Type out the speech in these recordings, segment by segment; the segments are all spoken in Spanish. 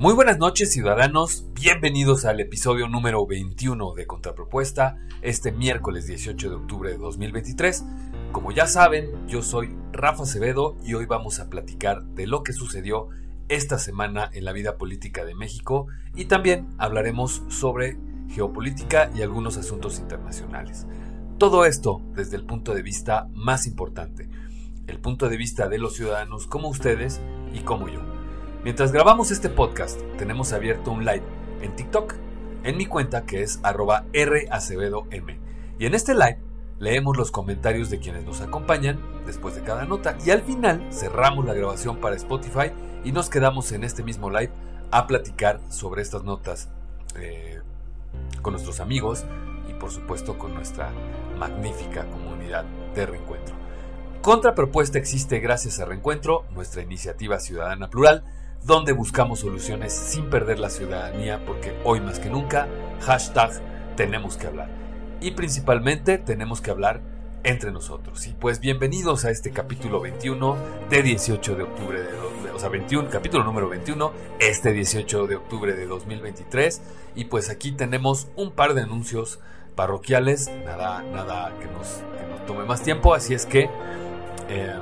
Muy buenas noches ciudadanos, bienvenidos al episodio número 21 de Contrapropuesta, este miércoles 18 de octubre de 2023. Como ya saben, yo soy Rafa Acevedo y hoy vamos a platicar de lo que sucedió esta semana en la vida política de México y también hablaremos sobre geopolítica y algunos asuntos internacionales. Todo esto desde el punto de vista más importante, el punto de vista de los ciudadanos como ustedes y como yo. Mientras grabamos este podcast, tenemos abierto un live en TikTok, en mi cuenta que es arroba racebedom. Y en este live leemos los comentarios de quienes nos acompañan después de cada nota y al final cerramos la grabación para Spotify y nos quedamos en este mismo live a platicar sobre estas notas eh, con nuestros amigos y por supuesto con nuestra magnífica comunidad de reencuentro. Contrapropuesta existe gracias a Reencuentro, nuestra iniciativa ciudadana plural, donde buscamos soluciones sin perder la ciudadanía porque hoy más que nunca, hashtag tenemos que hablar. Y principalmente tenemos que hablar entre nosotros. Y pues bienvenidos a este capítulo 21 de 18 de octubre de, o sea, 21, capítulo número 21, este 18 de octubre de 2023. Y pues aquí tenemos un par de anuncios parroquiales, nada, nada que nos, que nos tome más tiempo, así es que, eh,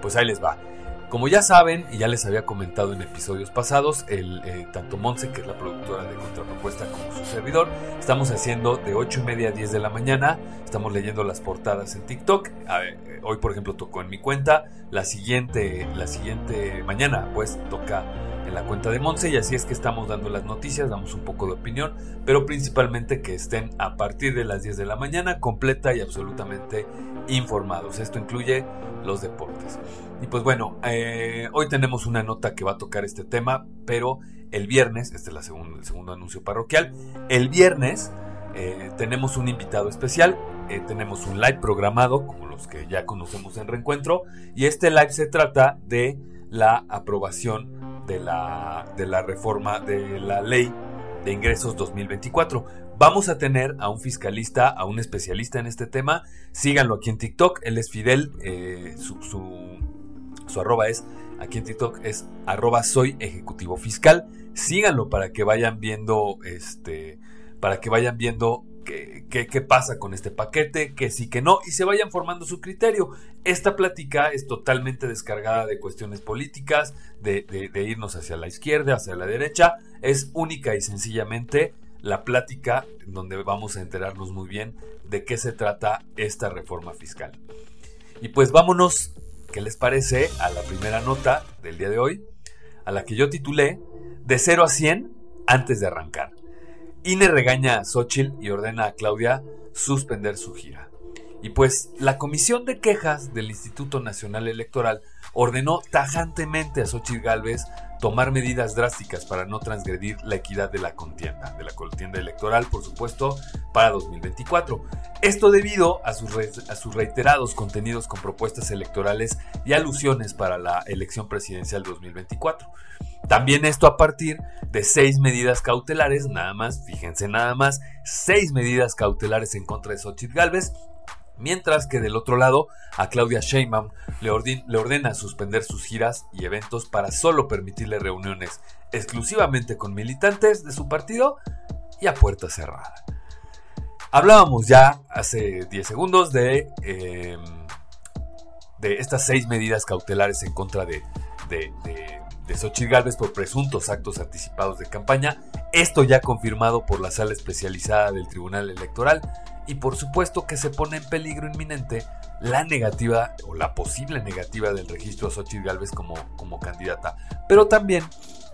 pues ahí les va. Como ya saben, y ya les había comentado en episodios pasados, el, eh, tanto Monse, que es la productora de Contrapropuesta, como su servidor, estamos haciendo de 8 y media a 10 de la mañana, estamos leyendo las portadas en TikTok. Eh, hoy, por ejemplo, tocó en mi cuenta, la siguiente, la siguiente mañana, pues toca en la cuenta de Monse, y así es que estamos dando las noticias, damos un poco de opinión, pero principalmente que estén a partir de las 10 de la mañana, completa y absolutamente informados. Esto incluye los deportes. Y pues bueno, eh, hoy tenemos una nota que va a tocar este tema, pero el viernes, este es el segundo anuncio parroquial, el viernes eh, tenemos un invitado especial, eh, tenemos un live programado, como los que ya conocemos en Reencuentro, y este live se trata de la aprobación de la, de la reforma de la ley de ingresos 2024. Vamos a tener a un fiscalista, a un especialista en este tema. Síganlo aquí en TikTok. Él es Fidel. su, su arroba es, aquí en TikTok es arroba soy ejecutivo fiscal. Síganlo para que vayan viendo, este, para que vayan viendo qué, pasa con este paquete, que sí, que no, y se vayan formando su criterio. Esta plática es totalmente descargada de cuestiones políticas, de, de irnos hacia la izquierda, hacia la derecha. Es única y sencillamente la plática donde vamos a enterarnos muy bien de qué se trata esta reforma fiscal. Y pues vámonos ¿Qué les parece a la primera nota del día de hoy? A la que yo titulé De 0 a 100 antes de arrancar. INE regaña a Xochitl y ordena a Claudia suspender su gira. Y pues la Comisión de Quejas del Instituto Nacional Electoral ordenó tajantemente a Xochitl Gálvez tomar medidas drásticas para no transgredir la equidad de la contienda, de la contienda electoral, por supuesto, para 2024. Esto debido a sus, a sus reiterados contenidos con propuestas electorales y alusiones para la elección presidencial 2024. También esto a partir de seis medidas cautelares, nada más, fíjense nada más, seis medidas cautelares en contra de Xochitl Galvez, mientras que del otro lado a Claudia Sheinbaum le, ordena suspender sus giras y eventos para solo permitirle reuniones exclusivamente con militantes de su partido y a puerta cerrada. Hablábamos ya hace 10 segundos de, em, de estas seis medidas cautelares en contra de, de, de, Xochitl Gálvez por presuntos actos anticipados de campaña. Esto ya confirmado por la sala especializada del Tribunal Electoral y por supuesto que se pone en peligro inminente la negativa o la posible negativa del registro a Xochitl Galvez como, como candidata. Pero también,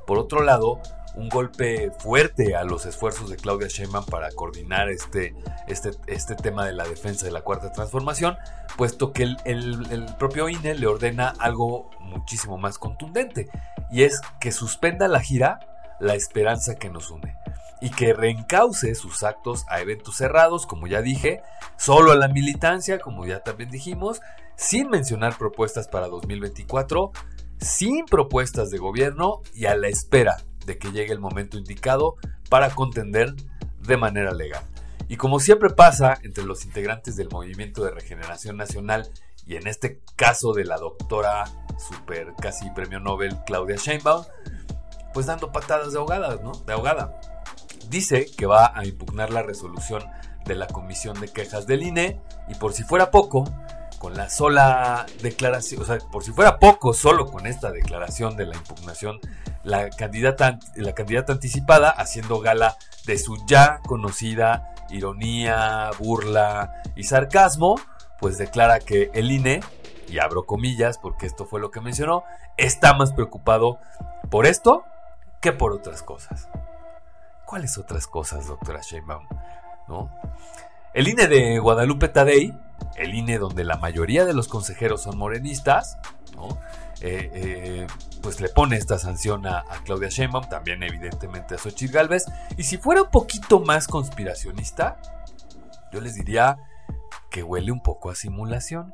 por otro lado, un golpe fuerte a los esfuerzos de Claudia Sheinbaum para coordinar este, este, este tema de la defensa de la cuarta transformación, puesto que el, el, propio INE le ordena algo muchísimo más contundente, y es que suspenda la gira La Esperanza que nos une y que reencauce sus actos a eventos cerrados, como ya dije, solo a la militancia, como ya también dijimos, sin mencionar propuestas para 2024, sin propuestas de gobierno y a la espera de que llegue el momento indicado para contender de manera legal. Y como siempre pasa entre los integrantes del Movimiento de Regeneración Nacional y en este caso de la doctora super casi premio Nobel Claudia Sheinbaum, pues dando patadas de ahogadas, ¿no? De ahogada. Dice que va a impugnar la resolución de la Comisión de Quejas del INE y por si fuera poco, con la sola declaración, o sea, por si fuera poco, solo con esta declaración de la impugnación, la candidata, la candidata anticipada haciendo gala de su ya conocida ironía, burla y sarcasmo, pues declara que el INE, y abro comillas porque esto fue lo que mencionó, está más preocupado por esto por otras cosas. ¿Cuáles otras cosas, doctora Sheinbaum? ¿No? El INE de Guadalupe Tadei, el INE donde la mayoría de los consejeros son morenistas, eh, eh, pues le pone esta sanción a, Claudia Sheinbaum, también evidentemente a Xochitl Galvez. Y si fuera un poquito más conspiracionista, yo les diría que huele un poco a simulación.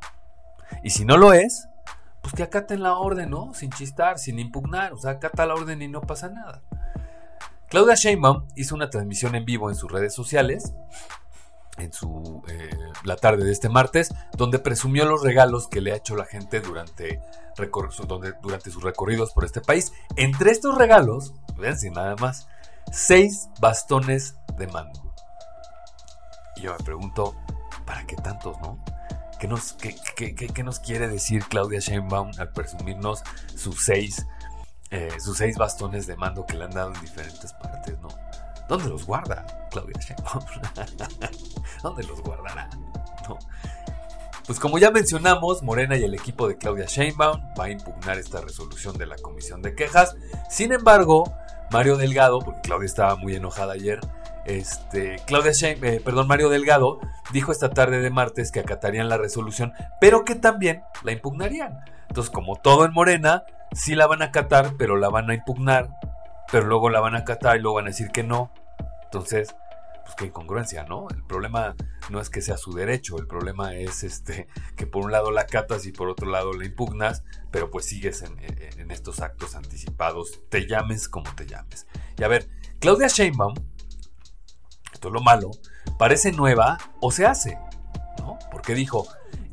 Y si no lo es, pues que acaten la orden, ¿no? Sin chistar, sin impugnar. O sea, acata la orden y no pasa nada. Claudia Sheinbaum hizo una transmisión en vivo en sus redes sociales en su eh, la tarde de este martes, donde presumió los regalos que le ha hecho la gente durante, durante sus recorridos por este país. Entre estos regalos, si nada más, seis bastones de mando. Y yo me pregunto, ¿para qué tantos, no? ¿Qué nos, qué, nos quiere decir Claudia Sheinbaum al presumirnos sus seis, eh, sus seis bastones de mando que le han dado en diferentes partes, no? ¿Dónde los guarda Claudia Sheinbaum? ¿Dónde los guardará? Pues como ya mencionamos, Morena y el equipo de Claudia Sheinbaum va a impugnar esta resolución de la Comisión de Quejas. Sin embargo, Mario Delgado, porque Claudia estaba muy enojada ayer, este, Claudia Sheinbaum, eh, perdón, Mario Delgado dijo esta tarde de martes que acatarían la resolución, pero que también la impugnarían. Entonces, como todo en Morena, sí la van a acatar, pero la van a impugnar, pero luego la van a acatar y luego van a decir que no. Entonces, pues qué incongruencia, ¿no? El problema no es que sea su derecho, el problema es este que por un lado la catas y por otro lado la impugnas, pero pues sigues en, estos actos anticipados, te llames como te llames. Y a ver, Claudia Sheinbaum, esto es lo malo, parece nueva o se hace, ¿no? Porque dijo,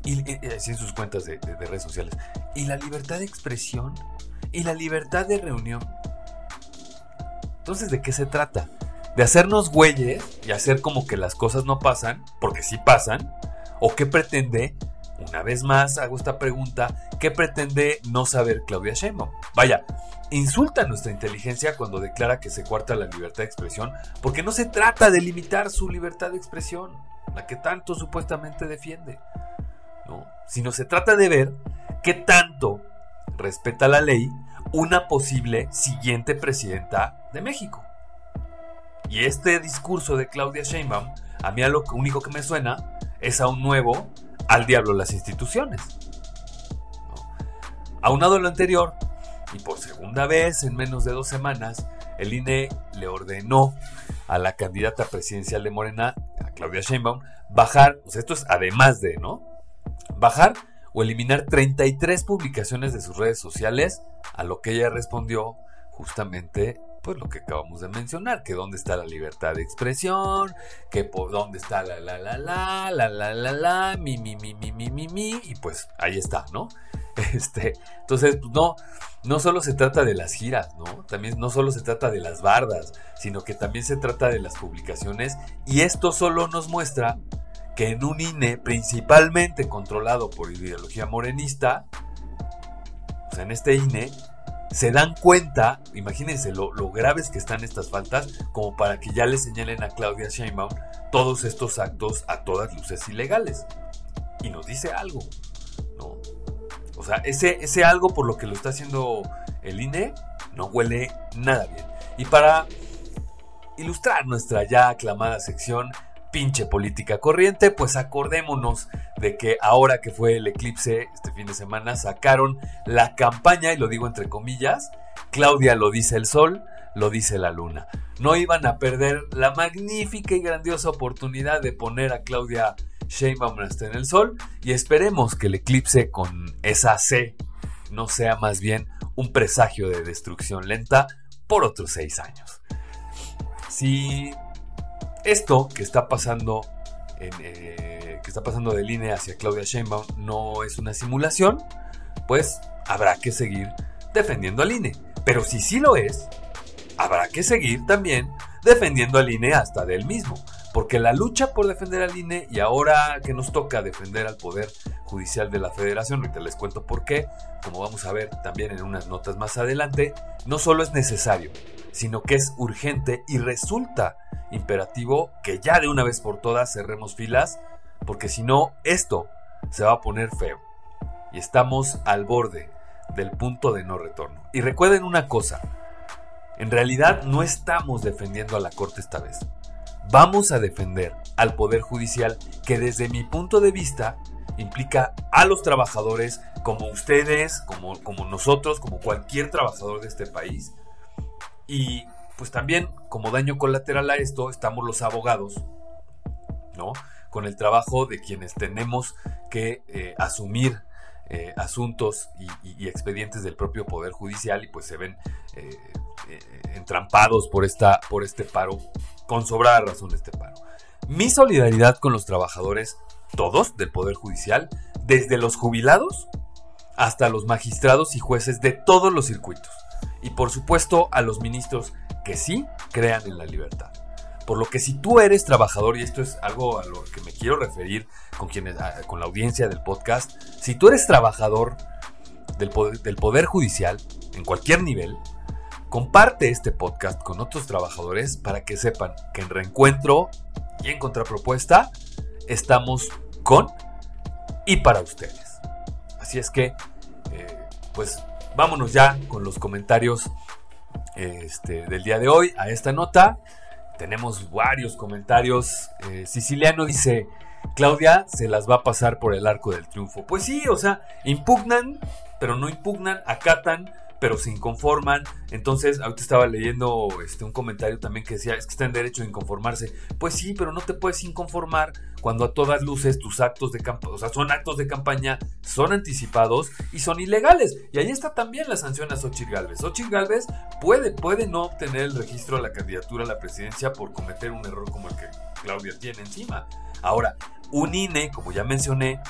y, así en sus cuentas de redes sociales, y la libertad de expresión y la libertad de reunión entonces, ¿de qué se trata? ¿De hacernos güeyes y hacer como que las cosas no pasan, porque sí pasan? ¿O qué pretende, una vez más hago esta pregunta, qué pretende no saber Claudia Sheinbaum? Vaya, insulta nuestra inteligencia cuando declara que se cuarta la libertad de expresión, porque no se trata de limitar su libertad de expresión, la que tanto supuestamente defiende, ¿no? Sino se trata de ver qué tanto respeta la ley una posible siguiente presidenta de México. Y este discurso de Claudia Sheinbaum, a mí a lo único que me suena es a un nuevo al diablo las instituciones. Aunado a lo anterior, y por segunda vez en menos de dos semanas, el INE le ordenó a la candidata presidencial de Morena, a Claudia Sheinbaum, bajar, pues esto es además de, ¿no? Bajar o eliminar 33 publicaciones de sus redes sociales, a lo que ella respondió justamente pues lo que acabamos de mencionar, que dónde está la libertad de expresión, que por dónde está la la la la, la la la la, mi mi mi mi mi mi mi, y pues ahí está, ¿no? Este, entonces, pues, no, no solo se trata de las giras, ¿no? También no solo se trata de las bardas, sino que también se trata de las publicaciones, y esto solo nos muestra que en un INE principalmente controlado por ideología morenista, pues en este INE se dan cuenta, imagínense lo, graves que están estas faltas, como para que ya le señalen a Claudia Sheinbaum todos estos actos a todas luces ilegales. Y nos dice algo, ¿no? O sea, ese, ese algo por lo que lo está haciendo el INE no huele nada bien. Y para ilustrar nuestra ya aclamada sección, pinche política corriente, pues acordémonos de que ahora que fue el eclipse este fin de semana sacaron la campaña, y lo digo entre comillas, Claudia lo dice el sol, lo dice la luna. No iban a perder la magnífica y grandiosa oportunidad de poner a Claudia Sheinbaum hasta en el sol y esperemos que el eclipse con esa C no sea más bien un presagio de destrucción lenta por otros seis años. Si esto que está pasando eh, que está pasando de línea hacia Claudia Sheinbaum no es una simulación, pues habrá que seguir defendiendo al INE. Pero si sí lo es, habrá que seguir también defendiendo al INE hasta del mismo. Porque la lucha por defender al INE y ahora que nos toca defender al Poder Judicial de la Federación, ahorita les cuento por qué, como vamos a ver también en unas notas más adelante, no solo es necesario, sino que es urgente y resulta imperativo que ya de una vez por todas cerremos filas, porque si no, esto se va a poner feo. Y estamos al borde del punto de no retorno. Y recuerden una cosa, en realidad no estamos defendiendo a la Corte esta vez. Vamos a defender al Poder Judicial que desde mi punto de vista implica a los trabajadores como ustedes, como, como nosotros, como cualquier trabajador de este país. Y pues también como daño colateral a esto estamos los abogados, ¿no? Con el trabajo de quienes tenemos que eh, asumir eh, asuntos y, expedientes del propio Poder Judicial y pues se ven eh, entrampados por, esta, por este paro, con sobrada razón este paro. Mi solidaridad con los trabajadores, todos del Poder Judicial, desde los jubilados hasta los magistrados y jueces de todos los circuitos. Y por supuesto a los ministros que sí crean en la libertad. Por lo que si tú eres trabajador, y esto es algo a lo que me quiero referir con, quienes, con la audiencia del podcast, si tú eres trabajador del del poder Judicial, en cualquier nivel, comparte este podcast con otros trabajadores para que sepan que en reencuentro y en contrapropuesta estamos con y para ustedes. Así es que, eh, pues vámonos ya con los comentarios este, del día de hoy a esta nota. Tenemos varios comentarios. Eh, Siciliano dice, Claudia se las va a pasar por el arco del triunfo. Pues sí, o sea, impugnan, pero no impugnan, acatan, pero se inconforman. Entonces, ahorita estaba leyendo este, un comentario también que decía, es que está en derecho de inconformarse. Pues sí, pero no te puedes inconformar cuando a todas luces tus actos de campaña, o sea, son actos de campaña, son anticipados y son ilegales. Y ahí está también la sanción a Xochitl Galvez. Xochitl Galvez puede, puede no obtener el registro de la candidatura a la presidencia por cometer un error como el que Claudia tiene encima. Ahora, un INE, como ya mencioné,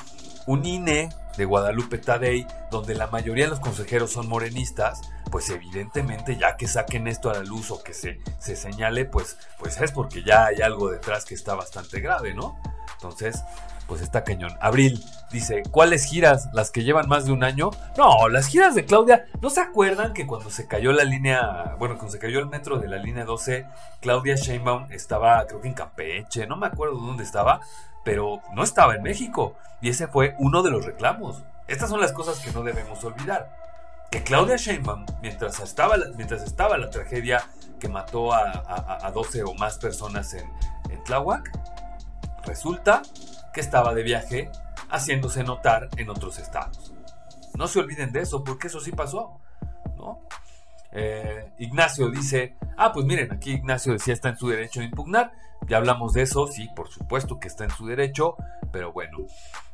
un INE de Guadalupe Tadei, donde la mayoría de los consejeros son morenistas, pues evidentemente ya que saquen esto a la luz o que se, se señale, pues, pues es porque ya hay algo detrás que está bastante grave, ¿no? Entonces, pues está cañón. Abril dice, ¿cuáles giras? ¿Las que llevan más de un año? No, las giras de Claudia, ¿no se acuerdan que cuando se cayó la línea, bueno, cuando se cayó el metro de la línea 12, Claudia Sheinbaum estaba, creo que en Campeche, no me acuerdo dónde estaba, pero no estaba en México. Y ese fue uno de los reclamos. Estas son las cosas que no debemos olvidar. Que Claudia Sheinbaum, mientras estaba, mientras estaba la tragedia que mató a, 12 o más personas en, en Tláhuac, resulta que estaba de viaje haciéndose notar en otros estados. No se olviden de eso, porque eso sí pasó. ¿no? Eh, Ignacio dice, ah, pues miren, aquí Ignacio decía está en su derecho de impugnar. Ya hablamos de eso, sí, por supuesto que está en su derecho, pero bueno.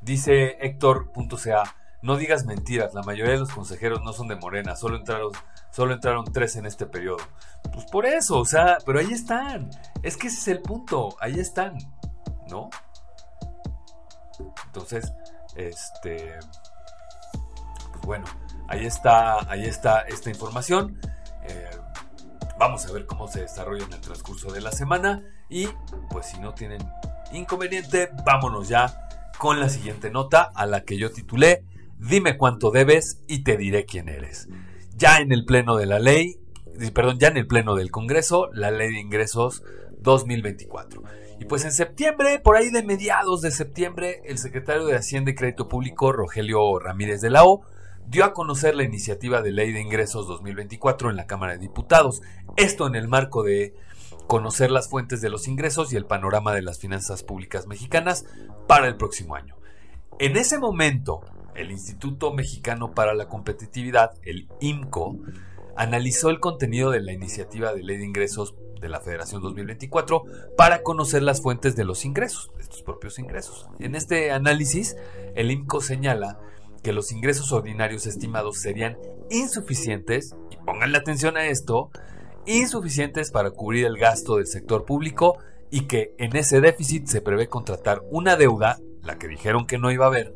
Dice Héctor.ca, no digas mentiras, la mayoría de los consejeros no son de Morena, solo entraron, solo entraron tres en este periodo. Pues por eso, o sea, pero ahí están. Es que ese es el punto, ahí están, ¿no? Entonces, este, pues bueno, ahí está, ahí está esta información. Eh, vamos a ver cómo se desarrolla en el transcurso de la semana. Y pues si no tienen inconveniente, vámonos ya con la siguiente nota a la que yo titulé Dime cuánto debes y te diré quién eres. Ya en el pleno de la ley, perdón, ya en el pleno del Congreso, la ley de ingresos 2024. Y pues en septiembre, por ahí de mediados de septiembre, el secretario de Hacienda y Crédito Público, Rogelio Ramírez de la O, dio a conocer la iniciativa de Ley de Ingresos 2024 en la Cámara de Diputados. Esto en el marco de conocer las fuentes de los ingresos y el panorama de las finanzas públicas mexicanas para el próximo año. En ese momento, el Instituto Mexicano para la Competitividad, el IMCO, analizó el contenido de la iniciativa de Ley de Ingresos de la Federación 2024 para conocer las fuentes de los ingresos, de estos propios ingresos. En este análisis, el IMCO señala que los ingresos ordinarios estimados serían insuficientes, y pónganle atención a esto, insuficientes para cubrir el gasto del sector público y que en ese déficit se prevé contratar una deuda, la que dijeron que no iba a haber,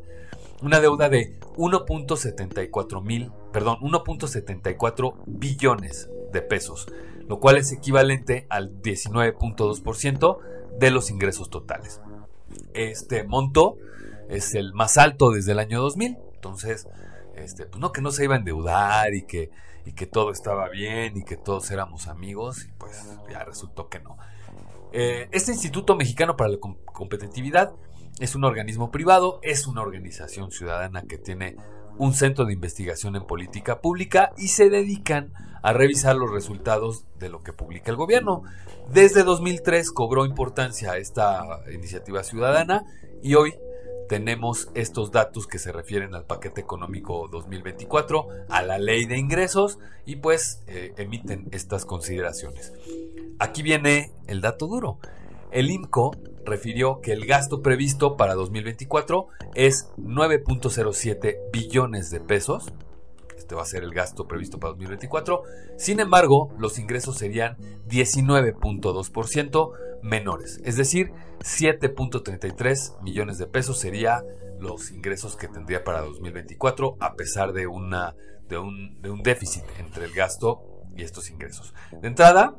una deuda de 1.74 mil, perdón, 1.74 billones de pesos lo cual es equivalente al 19.2% de los ingresos totales. Este monto es el más alto desde el año 2000, entonces, este, pues no que no se iba a endeudar y que, y que todo estaba bien y que todos éramos amigos, y pues ya resultó que no. Eh, este Instituto Mexicano para la Competitividad es un organismo privado, es una organización ciudadana que tiene un centro de investigación en política pública y se dedican a revisar los resultados de lo que publica el gobierno. Desde 2003 cobró importancia esta iniciativa ciudadana y hoy tenemos estos datos que se refieren al paquete económico 2024, a la ley de ingresos y pues eh, emiten estas consideraciones. Aquí viene el dato duro. El INCO refirió que el gasto previsto para 2024 es 9.07 billones de pesos. Este va a ser el gasto previsto para 2024. Sin embargo, los ingresos serían 19.2% menores. Es decir, 7.33 millones de pesos sería los ingresos que tendría para 2024 a pesar de, una, de, un, de un déficit entre el gasto y estos ingresos. De entrada,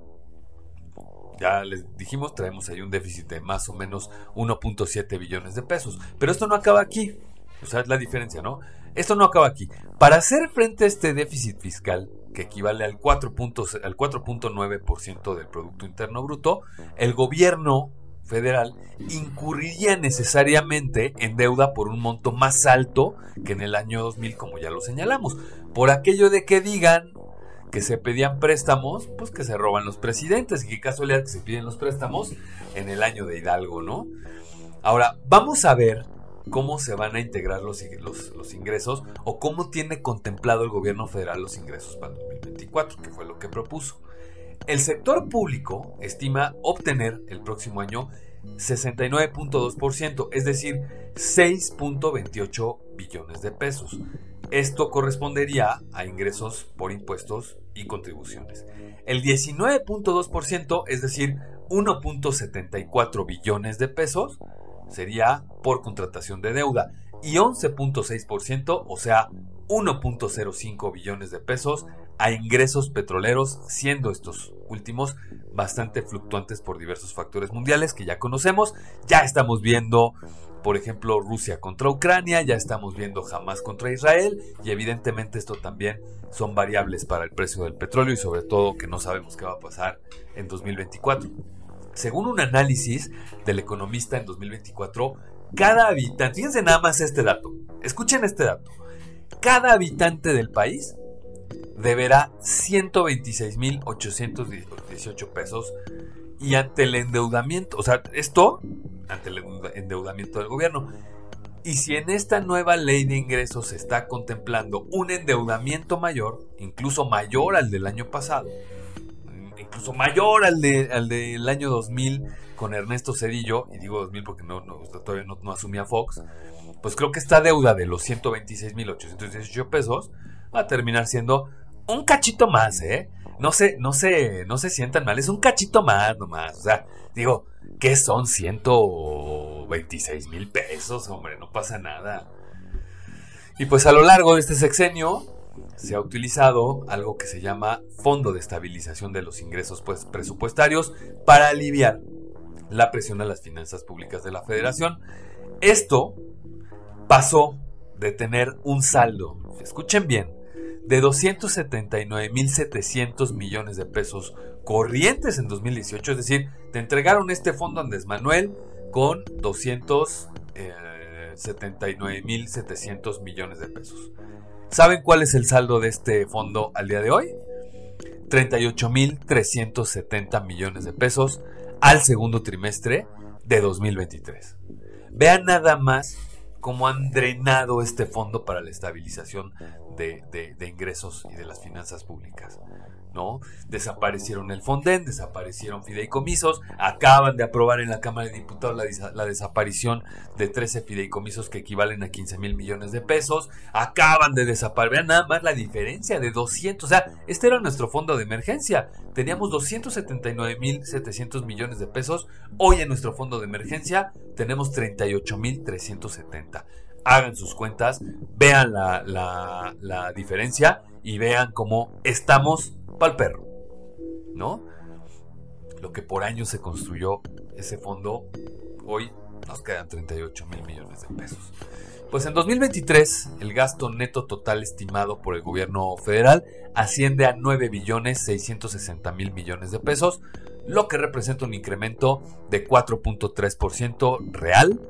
ya les dijimos, traemos ahí un déficit de más o menos 1.7 billones de pesos. Pero esto no acaba aquí. O sea, es la diferencia, ¿no? Esto no acaba aquí. Para hacer frente a este déficit fiscal, que equivale al 4.9% del Producto Interno Bruto, el gobierno federal incurriría necesariamente en deuda por un monto más alto que en el año 2000, como ya lo señalamos. Por aquello de que digan que se pedían préstamos, pues que se roban los presidentes. Y qué casualidad que se piden los préstamos en el año de Hidalgo, ¿no? Ahora, vamos a ver cómo se van a integrar los, ingresos o cómo tiene contemplado el gobierno federal los ingresos para 2024, que fue lo que propuso. El sector público estima obtener el próximo año 69.2%, es decir, 6.28 billones de pesos. Esto correspondería a ingresos por impuestos y contribuciones. El 19.2%, es decir, 1.74 billones de pesos, sería por contratación de deuda y 11.6%, o sea, 1.05 billones de pesos a ingresos petroleros, siendo estos últimos bastante fluctuantes por diversos factores mundiales que ya conocemos. Ya estamos viendo por ejemplo, Rusia contra Ucrania, ya estamos viendo Hamas contra Israel y evidentemente esto también son variables para el precio del petróleo y sobre todo que no sabemos qué va a pasar en 2024. Según un análisis del economista en 2024, cada habitante, fíjense nada más este dato, escuchen este dato, cada habitante del país deberá 126.818 pesos y ante el endeudamiento, o sea, esto ante el endeudamiento del gobierno. Y si en esta nueva ley de ingresos se está contemplando un endeudamiento mayor, incluso mayor al del año pasado, incluso mayor al, de, al del año 2000 con Ernesto Cedillo, y digo 2000 porque no, todavía no, no, asumía Fox, pues creo que esta deuda de los 126.818 pesos va a terminar siendo un cachito más, ¿eh? No se, no se, no se sientan mal, es un cachito más nomás. O sea, digo, ¿qué son 126 mil pesos? Hombre, no pasa nada. Y pues a lo largo de este sexenio se ha utilizado algo que se llama Fondo de Estabilización de los Ingresos pues, Presupuestarios para aliviar la presión a las finanzas públicas de la federación. Esto pasó de tener un saldo, escuchen bien, de 279.700 millones de pesos corrientes en 2018. Es decir, te entregaron este fondo Andrés Manuel con 279.700 eh, millones de pesos. ¿Saben cuál es el saldo de este fondo al día de hoy? 38.370 millones de pesos al segundo trimestre de 2023. Vean nada más cómo han drenado este fondo para la estabilización de, ingresos y de las finanzas públicas. ¿No? Desaparecieron el Fonden, desaparecieron fideicomisos, acaban de aprobar en la Cámara de Diputados la, desaparición de 13 fideicomisos que equivalen a 15 mil millones de pesos, acaban de desaparecer, nada más la diferencia de 200, o sea, este era nuestro fondo de emergencia, teníamos 279 mil 700 millones de pesos, hoy en nuestro fondo de emergencia tenemos 38 mil 370 hagan sus cuentas, vean la, diferencia y vean cómo estamos pa'l perro. ¿no? Lo que por año se construyó ese fondo, hoy nos quedan 38 mil millones de pesos. Pues en 2023 el gasto neto total estimado por el gobierno federal asciende a 9 billones 660 mil millones de pesos, lo que representa un incremento de 4.3% real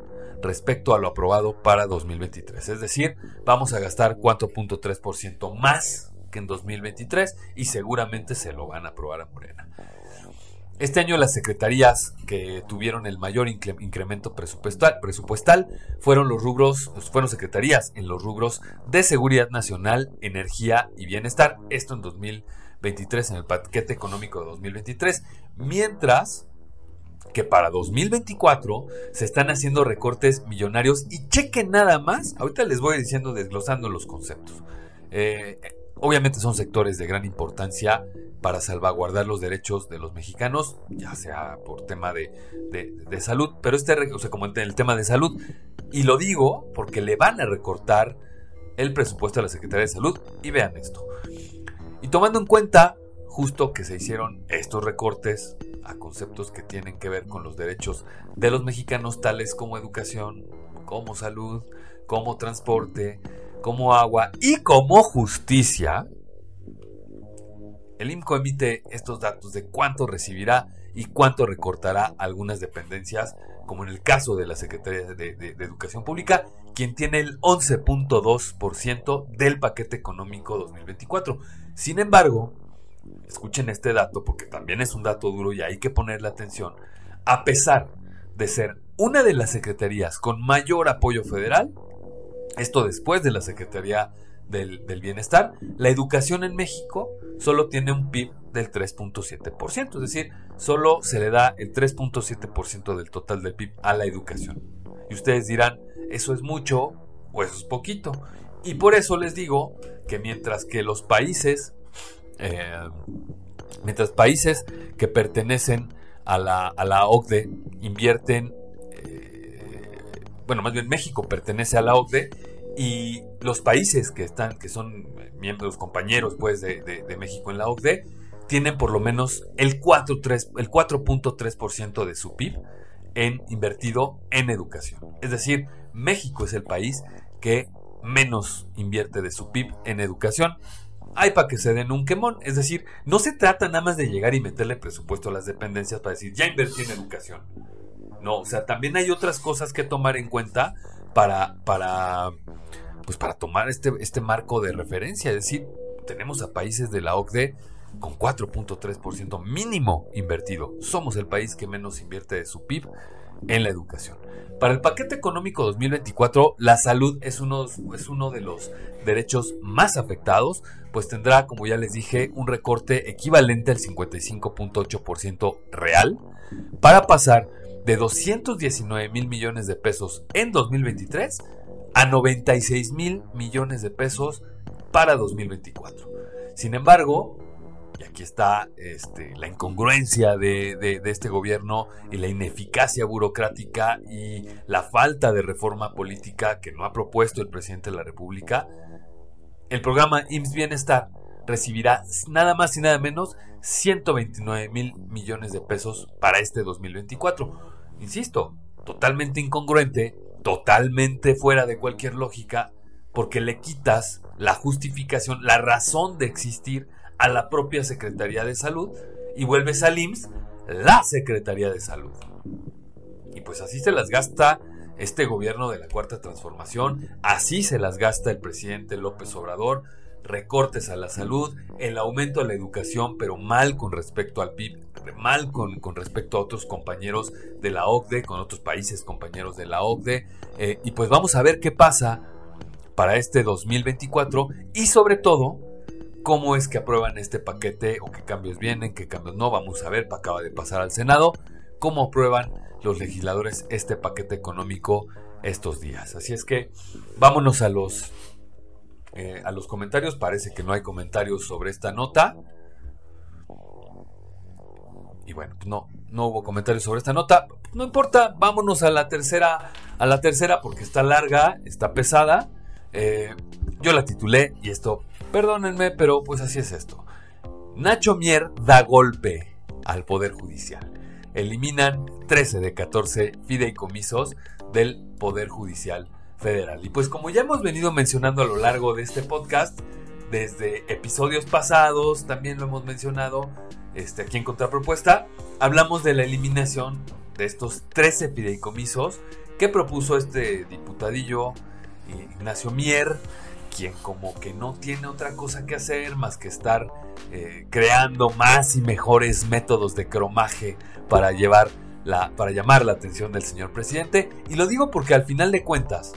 respecto a lo aprobado para 2023. Es decir, vamos a gastar 4.3% más que en 2023 y seguramente se lo van a aprobar a Morena. Este año las secretarías que tuvieron el mayor incremento presupuestal, presupuestal fueron los rubros, fueron secretarías en los rubros de seguridad nacional, energía y bienestar. Esto en 2023, en el paquete económico de 2023. Mientras que para 2024 se están haciendo recortes millonarios y chequen nada más. Ahorita les voy diciendo, desglosando los conceptos. Eh, obviamente son sectores de gran importancia para salvaguardar los derechos de los mexicanos, ya sea por tema de, salud, pero este, o sea, como en el tema de salud, y lo digo porque le van a recortar el presupuesto a la Secretaría de Salud, y vean esto. Y tomando en cuenta justo que se hicieron estos recortes a conceptos que tienen que ver con los derechos de los mexicanos, tales como educación, como salud, como transporte, como agua y como justicia, el IMCO emite estos datos de cuánto recibirá y cuánto recortará algunas dependencias, como en el caso de la Secretaría de, Educación Pública, quien tiene el 11.2% del paquete económico 2024. Sin embargo, escuchen este dato porque también es un dato duro y hay que ponerle atención, a pesar de ser una de las secretarías con mayor apoyo federal, esto después de la Secretaría del, Bienestar, la educación en México solo tiene un PIB del 3.7%, es decir, solo se le da el 3.7% del total del PIB a la educación. Y ustedes dirán, ¿eso es mucho o eso es poquito? Y por eso les digo que mientras que los países, eh, mientras países que pertenecen a la, a la OCDE invierten, bueno, más bien México pertenece a la OCDE, y los países que están, que son miembros, compañeros pues, de, México en la OCDE, tienen por lo menos el 4.3% de su PIB en invertido en educación. Es decir, México es el país que menos invierte de su PIB en educación. Hay para que se den un quemón. Es decir, no se trata nada más de llegar y meterle presupuesto a las dependencias para decir, ya invertí en educación. No, o sea, también hay otras cosas que tomar en cuenta para, para, pues para tomar este, este marco de referencia. Es decir, tenemos a países de la OCDE con 4.3% mínimo invertido. Somos el país que menos invierte de su PIB en la educación. Para el paquete económico 2024, la salud es uno, es uno de los derechos más afectados, pues tendrá, como ya les dije, un recorte equivalente al 55.8% real para pasar de 219 mil millones de pesos en 2023 a 96 mil millones de pesos para 2024. Sin embargo, y aquí está este, la incongruencia de, este gobierno y la ineficacia burocrática y la falta de reforma política que no ha propuesto el presidente de la República, el programa IMSS Bienestar recibirá nada más y nada menos 129 mil millones de pesos para este 2024 insisto, totalmente incongruente, totalmente fuera de cualquier lógica, porque le quitas la justificación, la razón de existir a la propia Secretaría de Salud y vuelves al IMSS la Secretaría de Salud. Y pues así se las gasta este gobierno de la Cuarta Transformación, así se las gasta el presidente López Obrador, recortes a la salud, el aumento a la educación, pero mal con respecto al PIB, mal con, con respecto a otros compañeros de la OCDE, con otros países compañeros de la OCDE. Eh, y pues vamos a ver qué pasa para este 2024 y sobre todo cómo es que aprueban este paquete o qué cambios vienen, qué cambios no. Vamos a ver, acaba de pasar al Senado, cómo aprueban los legisladores este paquete económico estos días. Así es que vámonos a los eh, a los comentarios. Parece que no hay comentarios sobre esta nota. Y bueno, pues no, no hubo comentarios sobre esta nota. No importa, vámonos a la tercera, a la tercera porque está larga, está pesada. Eh, yo la titulé y esto, perdónenme, pero pues así es esto. Nacho Mier da golpe al Poder Judicial. Eliminan 13 de 14 fideicomisos del Poder Judicial Federal. Y pues como ya hemos venido mencionando a lo largo de este podcast, desde episodios pasados, también lo hemos mencionado este, aquí en Contrapropuesta, hablamos de la eliminación de estos 13 fideicomisos que propuso este diputadillo Ignacio Mier quien como que no tiene otra cosa que hacer más que estar eh, creando más y mejores métodos de cromaje para llevar la, para llamar la atención del señor presidente. Y lo digo porque al final de cuentas,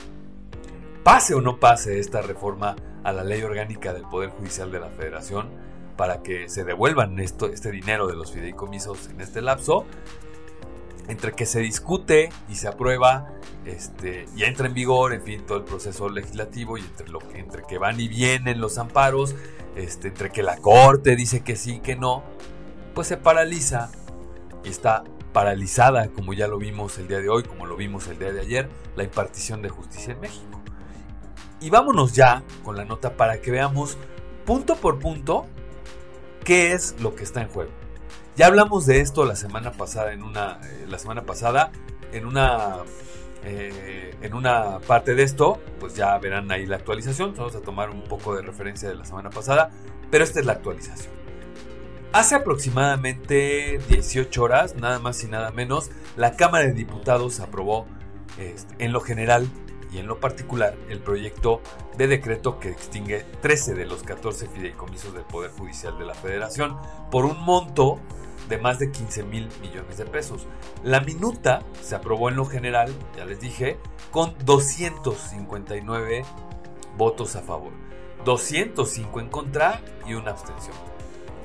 pase o no pase esta reforma a la ley orgánica del Poder Judicial de la Federación, para que se devuelvan esto, este dinero de los fideicomisos en este lapso, entre que se discute y se aprueba este, y entra en vigor, en fin, todo el proceso legislativo y entre, lo que, entre que van y vienen los amparos, este, entre que la Corte dice que sí, que no, pues se paraliza y está paralizada, como ya lo vimos el día de hoy, como lo vimos el día de ayer, la impartición de justicia en México. Y vámonos ya con la nota para que veamos punto por punto qué es lo que está en juego. Ya hablamos de esto la semana pasada en una eh, la semana pasada en una eh, en una parte de esto, pues ya verán ahí la actualización. Vamos a tomar un poco de referencia de la semana pasada, pero esta es la actualización. Hace aproximadamente 18 horas, nada más y nada menos, la Cámara de Diputados aprobó este, en lo general y en lo particular el proyecto de decreto que extingue 13 de los 14 fideicomisos del Poder Judicial de la Federación por un monto de más de 15 mil millones de pesos. La minuta se aprobó en lo general, ya les dije, con 259 votos a favor, 205 en contra y una abstención.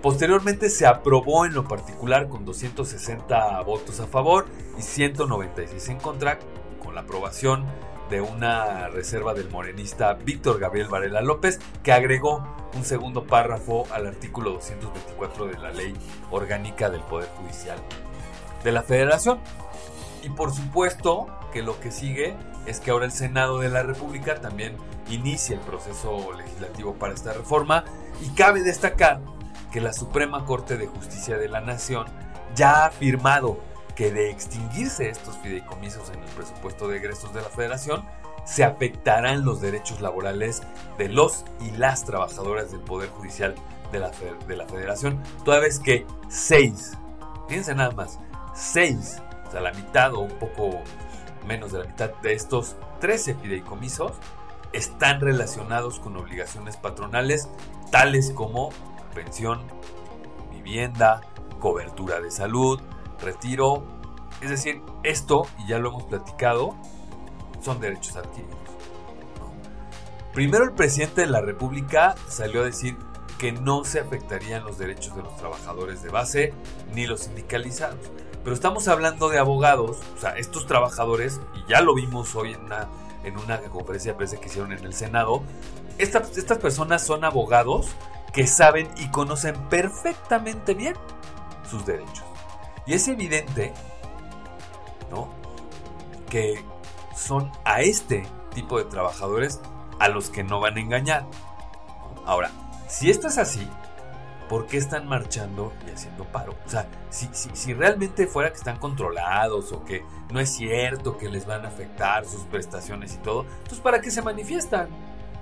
Posteriormente se aprobó en lo particular con 260 votos a favor y 196 en contra, con la aprobación de una reserva del morenista Víctor Gabriel Varela López, que agregó un segundo párrafo al artículo 224 de la Ley Orgánica del Poder Judicial de la Federación. Y por supuesto que lo que sigue es que ahora el Senado de la República también inicia el proceso legislativo para esta reforma y cabe destacar que la Suprema Corte de Justicia de la Nación ya ha afirmado que de extinguirse estos fideicomisos en el presupuesto de egresos de la federación, se afectarán los derechos laborales de los y las trabajadoras del Poder Judicial de la, de la federación, toda vez que seis, fíjense nada más, seis, o sea, la mitad o un poco menos de la mitad de estos 13 fideicomisos están relacionados con obligaciones patronales tales como pensión, vivienda, cobertura de salud, retiro. Es decir, esto, y ya lo hemos platicado, son derechos adquiridos. Primero el presidente de la República salió a decir que no se afectarían los derechos de los trabajadores de base ni los sindicalizados. Pero estamos hablando de abogados, o sea, estos trabajadores, y ya lo vimos hoy en una, en una conferencia de prensa que hicieron en el Senado, estas, estas personas son abogados que saben y conocen perfectamente bien sus derechos. Y es evidente, ¿no? Que son a este tipo de trabajadores a los que no van a engañar. Ahora, si esto es así, ¿por qué están marchando y haciendo paro? O sea, si, si, realmente fuera que están controlados o que no es cierto que les van a afectar sus prestaciones y todo, entonces ¿para qué se manifiestan?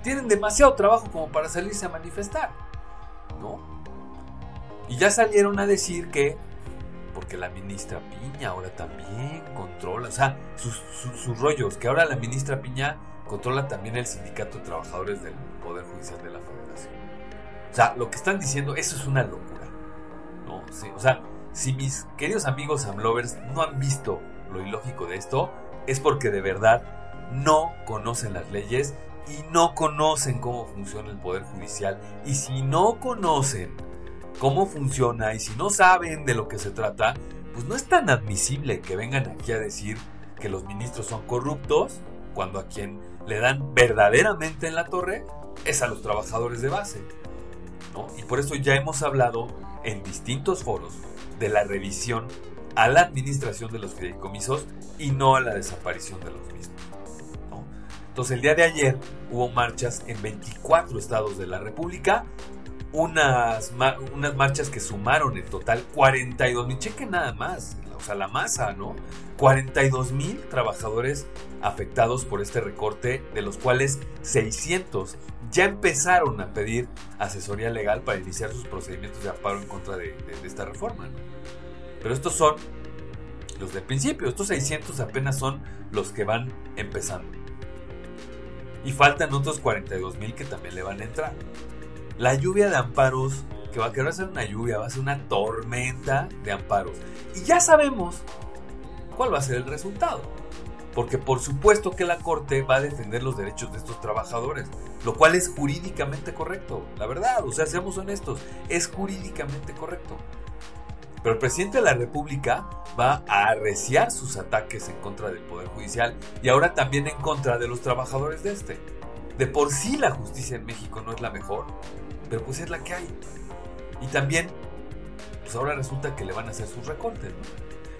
Tienen demasiado trabajo como para salirse a manifestar, ¿no? Y ya salieron a decir que porque la ministra Piña ahora también controla, o sea, sus, rollos, que ahora la ministra Piña controla también el sindicato de trabajadores del Poder Judicial de la Federación. O sea, lo que están diciendo, eso es una locura. ¿no? o sea, si mis queridos amigos Amlovers no han visto lo ilógico de esto, es porque de verdad no conocen las leyes y no conocen cómo funciona el Poder Judicial. Y si no conocen cómo funciona y si no saben de lo que se trata, pues no es tan admisible que vengan aquí a decir que los ministros son corruptos cuando a quien le dan verdaderamente en la torre es a los trabajadores de base. Y por eso ya hemos hablado en distintos foros de la revisión a la administración de los fideicomisos y no a la desaparición de los mismos. Entonces el día de ayer hubo marchas en 24 estados de la República unas, unas marchas que sumaron en total 42 mil, chequen nada más, o sea, la masa, ¿no? 42 mil trabajadores afectados por este recorte, de los cuales 600 ya empezaron a pedir asesoría legal para iniciar sus procedimientos de amparo en contra de, esta reforma. ¿no? Pero estos son los del principio, estos 600 apenas son los que van empezando. Y faltan otros 42 mil que también le van a entrar. La lluvia de amparos, que va, a va a ser una lluvia, va a ser una tormenta de amparos. Y ya sabemos cuál va a ser el resultado. Porque por supuesto que la Corte va a defender los derechos de estos trabajadores, lo cual es jurídicamente correcto, la verdad, o sea, seamos honestos, es jurídicamente correcto. Pero el presidente de la República va a arreciar sus ataques en contra del Poder Judicial y ahora también en contra de los trabajadores de este. De por sí la justicia en México no es la mejor, pero pues es la que hay. Y también, pues ahora resulta que le van a hacer sus recortes.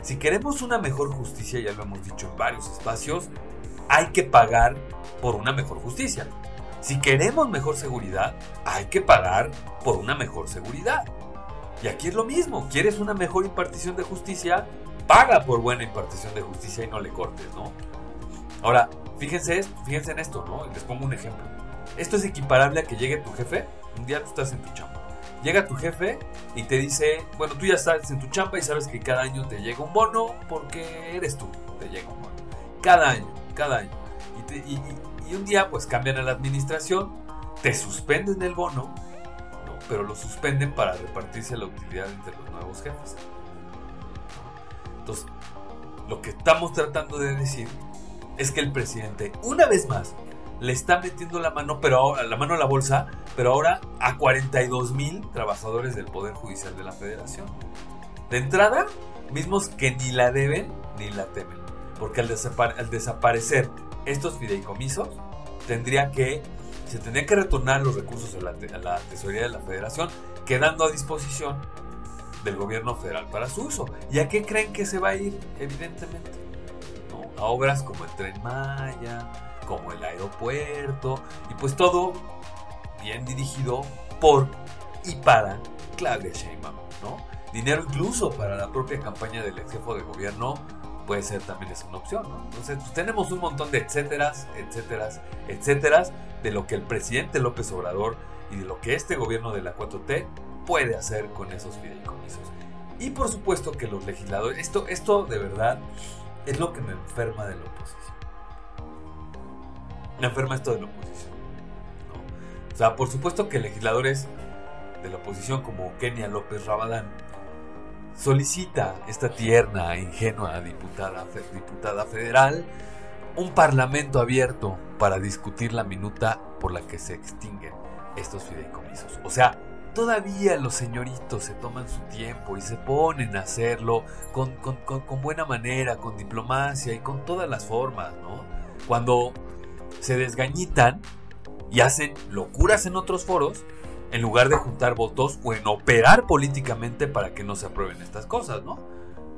Si queremos una mejor justicia, ya lo hemos dicho en varios espacios, hay que pagar por una mejor justicia. Si queremos mejor seguridad, hay que pagar por una mejor seguridad. Y aquí es lo mismo, quieres una mejor impartición de justicia, paga por buena impartición de justicia y no le cortes, ¿no? Ahora, fíjense, fíjense en esto, ¿no? Les pongo un ejemplo. Esto es equiparable a que llegue tu jefe, un día tú estás en tu chamba. Llega tu jefe y te dice, bueno, tú ya estás en tu chamba y sabes que cada año te llega un bono porque eres tú, te llega un bono. Cada año, cada año. Y, y un día pues cambian a la administración, te suspenden el bono pero lo suspenden para repartirse la utilidad entre los nuevos jefes. Entonces, lo que estamos tratando de decir es que el presidente, una vez más, le está metiendo la mano, pero ahora, la mano a la bolsa, pero ahora a 42 mil trabajadores del Poder Judicial de la Federación. De entrada, mismos que ni la deben ni la temen, porque al, desaparecer estos fideicomisos, tendría que se tendrían que retornar los recursos a la, tesorería de la federación, quedando a disposición del gobierno federal para su uso. ¿Y a qué creen que se va a ir? Evidentemente, a obras como el Maya, como el aeropuerto, y pues todo bien dirigido por y para Claudia Sheinbaum, ¿no? Dinero incluso para la propia campaña del ex jefe de gobierno puede ser también es una opción, ¿no? Entonces, pues, tenemos un montón de etcéteras, etcéteras, etcéteras de lo que el presidente López Obrador y de lo que este gobierno de la 4T puede hacer con esos fideicomisos. Y por supuesto que los legisladores, esto, esto de verdad es lo que me enferma de la oposición. Enferma esto de la oposición. O sea, por supuesto que legisladores de la oposición como Kenia López Rabadán solicita esta tierna e ingenua diputada, diputada federal un parlamento abierto para discutir la minuta por la que se extinguen estos fideicomisos. O sea, todavía los señoritos se toman su tiempo y se ponen a hacerlo con, con, buena manera, con diplomacia y con todas las formas, ¿no? Cuando se desgañitan y hacen locuras en otros foros, en lugar de juntar votos o en operar políticamente para que no se aprueben estas cosas, ¿no?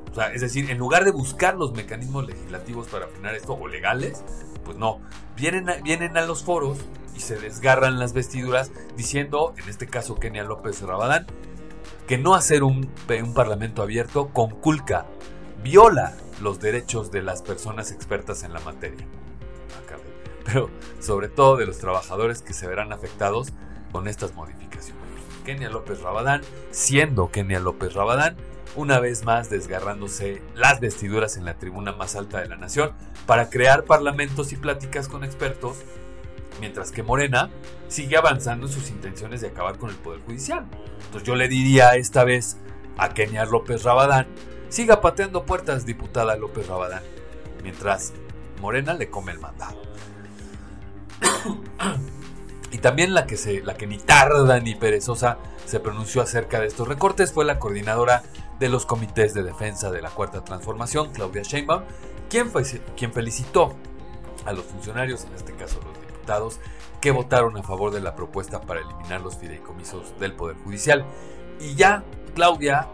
O sea, es decir, en lugar de buscar los mecanismos legislativos para frenar esto o legales, pues no, vienen a, vienen a los foros y se desgarran las vestiduras diciendo, en este caso Kenia López Rabadán, que no hacer un, un parlamento abierto conculca, viola los derechos de las personas expertas en la materia. Pero sobre todo de los trabajadores que se verán afectados con estas modificaciones. Kenia López Rabadán, siendo Kenia López Rabadán, una vez más desgarrándose las vestiduras en la tribuna más alta de la nación para crear parlamentos y pláticas con expertos, mientras que Morena sigue avanzando en sus intenciones de acabar con el Poder Judicial. Entonces yo le diría esta vez a Kenia López Rabadán, siga pateando puertas, diputada López Rabadán, mientras Morena le come el mandado. Y también la que, se, la que ni tarda ni perezosa se pronunció acerca de estos recortes fue la coordinadora de los comités de defensa de la Cuarta Transformación, Claudia Sheinbaum, quien, quien felicitó a los funcionarios, en este caso los diputados, que votaron a favor de la propuesta para eliminar los fideicomisos del Poder Judicial. Y ya Claudia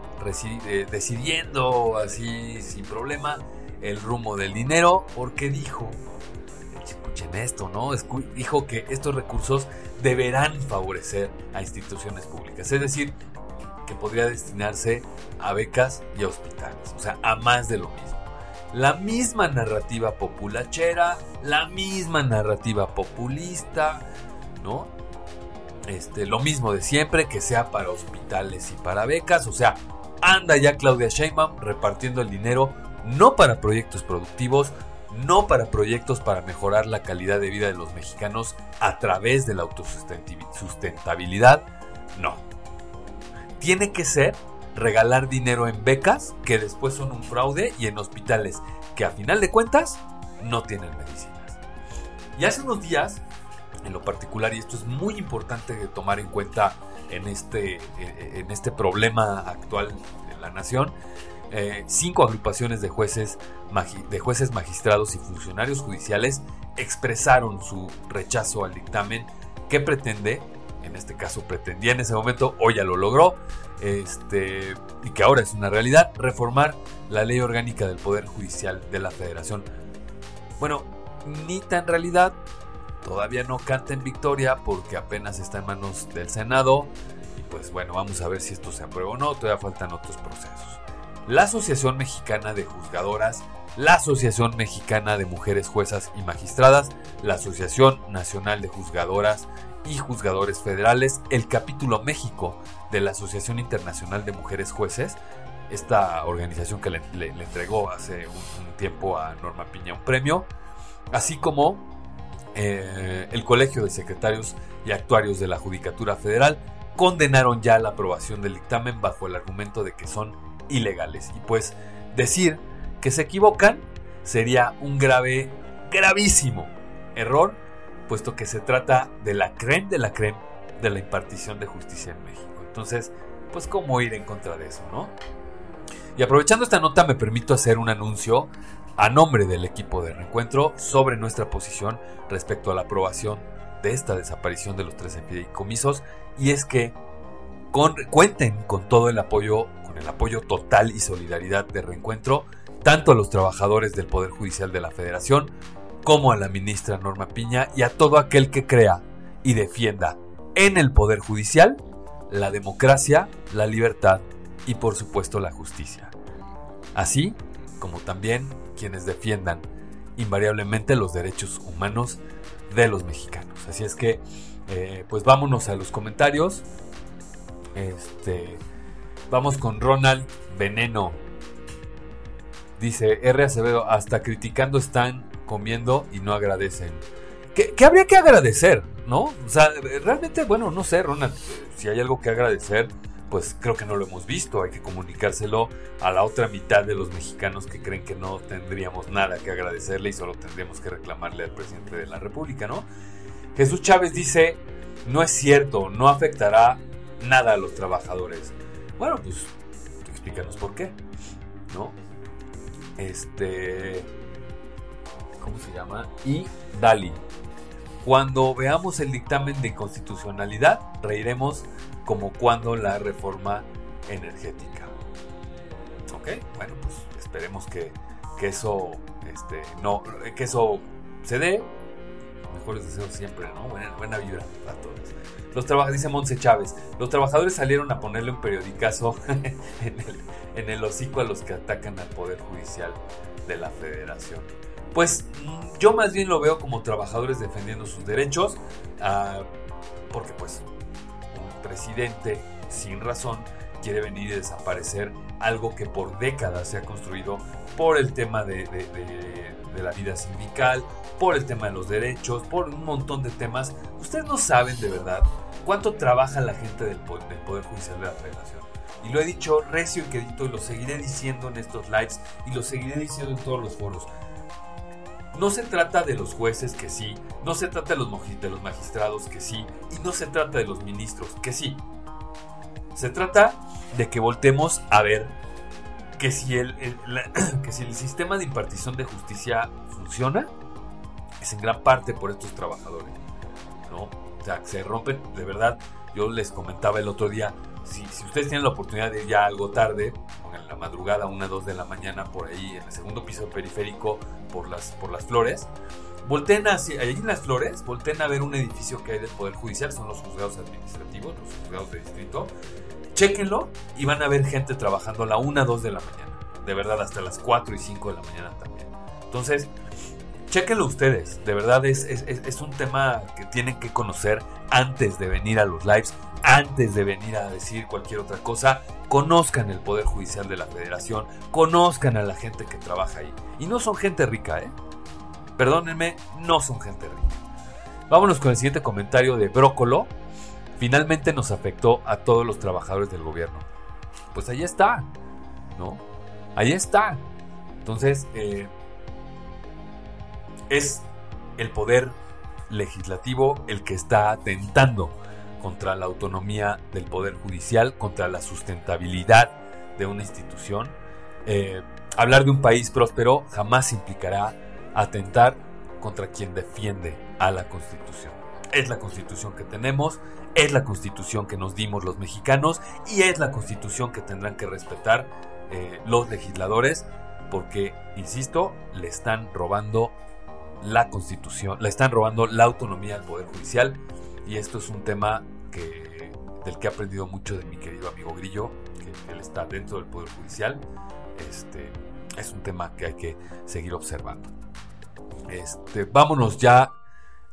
eh, decidiendo así sin problema el rumbo del dinero, porque dijo, escuchen esto, ¿no? dijo que estos recursos deberán favorecer a instituciones públicas, es decir, que podría destinarse a becas y a hospitales, o sea, a más de lo mismo. La misma narrativa populachera, la misma narrativa populista, ¿no? Este, lo mismo de siempre, que sea para hospitales y para becas, o sea, anda ya Claudia Sheinbaum repartiendo el dinero no para proyectos productivos, no para proyectos para mejorar la calidad de vida de los mexicanos a través de la autosustentabilidad, no. Tiene que ser regalar dinero en becas que después son un fraude y en hospitales que a final de cuentas no tienen medicinas. Y hace unos días, en lo particular, y esto es muy importante de tomar en cuenta en este, en este problema actual de la nación, eh, cinco agrupaciones de jueces, de jueces magistrados y funcionarios judiciales expresaron su rechazo al dictamen. Que pretende, en este caso pretendía en ese momento, hoy ya lo logró, este, y que ahora es una realidad, reformar la ley orgánica del Poder Judicial de la Federación. Bueno, ni tan realidad, todavía no canta en victoria porque apenas está en manos del Senado, y pues bueno, vamos a ver si esto se aprueba o no, todavía faltan otros procesos la Asociación Mexicana de Juzgadoras, la Asociación Mexicana de Mujeres Juezas y Magistradas, la Asociación Nacional de Juzgadoras y Juzgadores Federales, el capítulo México de la Asociación Internacional de Mujeres Jueces, esta organización que le, entregó hace un, tiempo a Norma Piña un premio, así como eh, el Colegio de Secretarios y Actuarios de la Judicatura Federal, condenaron ya la aprobación del dictamen bajo el argumento de que son ilegales. Y pues decir que se equivocan sería un grave, gravísimo error, puesto que se trata de la creme de la creme de la impartición de justicia en México. Entonces, pues cómo ir en contra de eso, ¿no? Y aprovechando esta nota me permito hacer un anuncio a nombre del equipo de reencuentro sobre nuestra posición respecto a la aprobación de esta desaparición de los tres fideicomisos y es que cuenten con todo el apoyo el apoyo total y solidaridad de reencuentro tanto a los trabajadores del Poder Judicial de la Federación como a la ministra Norma Piña y a todo aquel que crea y defienda en el Poder Judicial la democracia, la libertad y por supuesto la justicia. Así como también quienes defiendan invariablemente los derechos humanos de los mexicanos. Así es que, eh, pues vámonos a los comentarios. Este, Vamos con Ronald Veneno. Dice R. Acevedo, hasta criticando están comiendo y no agradecen. ¿Qué, habría que agradecer? ¿No? O sea, realmente, bueno, no sé, Ronald, si hay algo que agradecer, pues creo que no lo hemos visto. Hay que comunicárselo a la otra mitad de los mexicanos que creen que no tendríamos nada que agradecerle y solo tendríamos que reclamarle al presidente de la República, ¿no? Jesús Chávez dice, no es cierto, no afectará nada a los trabajadores. Bueno, pues explícanos por qué, ¿no? Este. ¿Cómo se llama? Y Dali. Cuando veamos el dictamen de constitucionalidad, reiremos como cuando la reforma energética. ¿Ok? Bueno, pues esperemos que, que eso este, no, que eso se dé. Mejores deseos siempre, ¿no? Buena, buena vibra a todos. Los trabajadores, dice Monse Chávez, los trabajadores salieron a ponerle un periodicazo en el, hocico a los que atacan al Poder Judicial de la Federación. Pues mm, yo más bien lo veo como trabajadores defendiendo sus derechos, ah, porque pues un presidente sin razón quiere venir y desaparecer algo que por décadas se ha construido por el tema de, de la vida sindical, por el tema de los derechos, por un montón de temas. Ustedes no saben de verdad cuánto trabaja la gente del, Poder Judicial de la Federación. Y lo he dicho recio y quedito y lo seguiré diciendo en estos lives y lo seguiré diciendo en todos los foros. No se trata de los jueces que sí, no se trata de de los magistrados que sí, y no se trata de los ministros que sí. Se trata de que voltemos a ver que si el, que si el sistema de impartición de justicia funciona, es en gran parte por estos trabajadores. ¿no? O sea, se rompen, de verdad, yo les comentaba el otro día, si, si ustedes tienen la oportunidad de ir ya algo tarde, en la madrugada, una, dos de la mañana, por ahí, en el segundo piso periférico, por las, por las flores, volteen hacia, allí en las flores, volteen a ver un edificio que hay del Poder Judicial, son los juzgados administrativos, los juzgados de distrito. Chequenlo y van a ver gente trabajando a la 1, 2 de la mañana. De verdad, hasta las 4 y 5 de la mañana también. Entonces, chequenlo ustedes. De verdad, es, es, es un tema que tienen que conocer antes de venir a los lives, antes de venir a decir cualquier otra cosa. Conozcan el Poder Judicial de la Federación, conozcan a la gente que trabaja ahí. Y no son gente rica, ¿eh? Perdónenme, no son gente rica. Vámonos con el siguiente comentario de Brócolo. Finalmente nos afectó a todos los trabajadores del gobierno. Pues ahí está, ¿no? Ahí está. Entonces, eh, es el poder legislativo el que está atentando contra la autonomía del poder judicial, contra la sustentabilidad de una institución. Eh, hablar de un país próspero jamás implicará atentar contra quien defiende a la Constitución. Es la Constitución que tenemos, es la Constitución que nos dimos los mexicanos y es la Constitución que tendrán que respetar eh, los legisladores porque, insisto, le están robando la Constitución, le están robando la autonomía al Poder Judicial y esto es un tema que, del que he aprendido mucho de mi querido amigo Grillo, que él está dentro del Poder Judicial. Este, es un tema que hay que seguir observando. Este, vámonos ya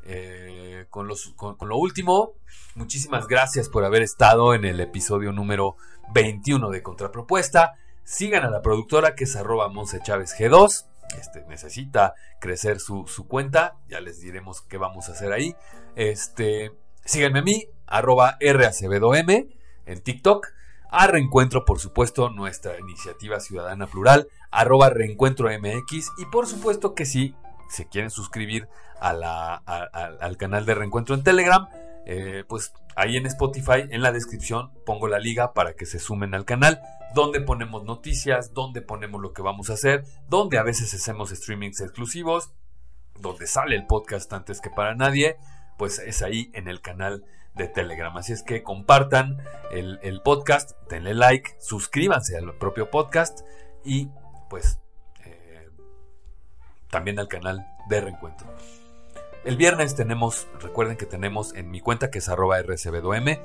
eh, con, lo último. Muchísimas gracias por haber estado en el episodio número 21 de Contrapropuesta. Sigan a la productora que es arroba Monse Chávez G2. Este, necesita crecer su, cuenta. Ya les diremos qué vamos a hacer ahí. Este, síganme a mí, arroba RACBDOM en TikTok. A Reencuentro, por supuesto, nuestra iniciativa ciudadana plural, arroba Reencuentro MX. Y por supuesto que sí, se quieren suscribir al canal de Reencuentro en Telegram, eh, pues ahí en Spotify, en la descripción, pongo la liga para que se sumen al canal, donde ponemos noticias, donde ponemos lo que vamos a hacer, donde a veces hacemos streamings exclusivos, donde sale el podcast antes que para nadie, pues es ahí en el canal de Telegram. Así es que compartan el, el podcast, denle like, suscríbanse al propio podcast y pues también al canal de Reencuentro. El viernes tenemos, recuerden que tenemos en mi cuenta que es arroba rcbdom,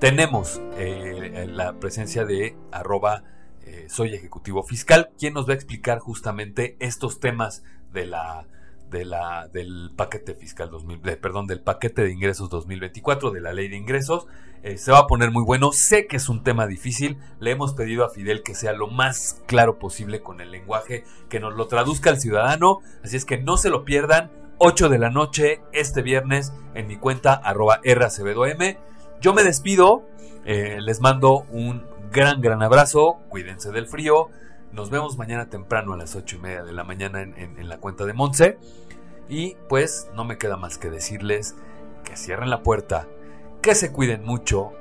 tenemos eh, la presencia de arroba eh, soy ejecutivo fiscal, quien nos va a explicar justamente estos temas de la de la, del paquete fiscal 2000, perdón, del paquete de ingresos 2024, de la ley de ingresos. Eh, se va a poner muy bueno. Sé que es un tema difícil. Le hemos pedido a Fidel que sea lo más claro posible con el lenguaje, que nos lo traduzca al ciudadano. Así es que no se lo pierdan. 8 de la noche este viernes en mi cuenta arroba. Yo me despido. Eh, les mando un gran, gran abrazo. Cuídense del frío. Nos vemos mañana temprano a las 8 y media de la mañana en, la cuenta de Monse. Y pues no me queda más que decirles que cierren la puerta, que se cuiden mucho,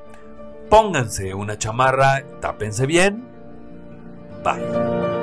pónganse una chamarra, tápense bien. Bye.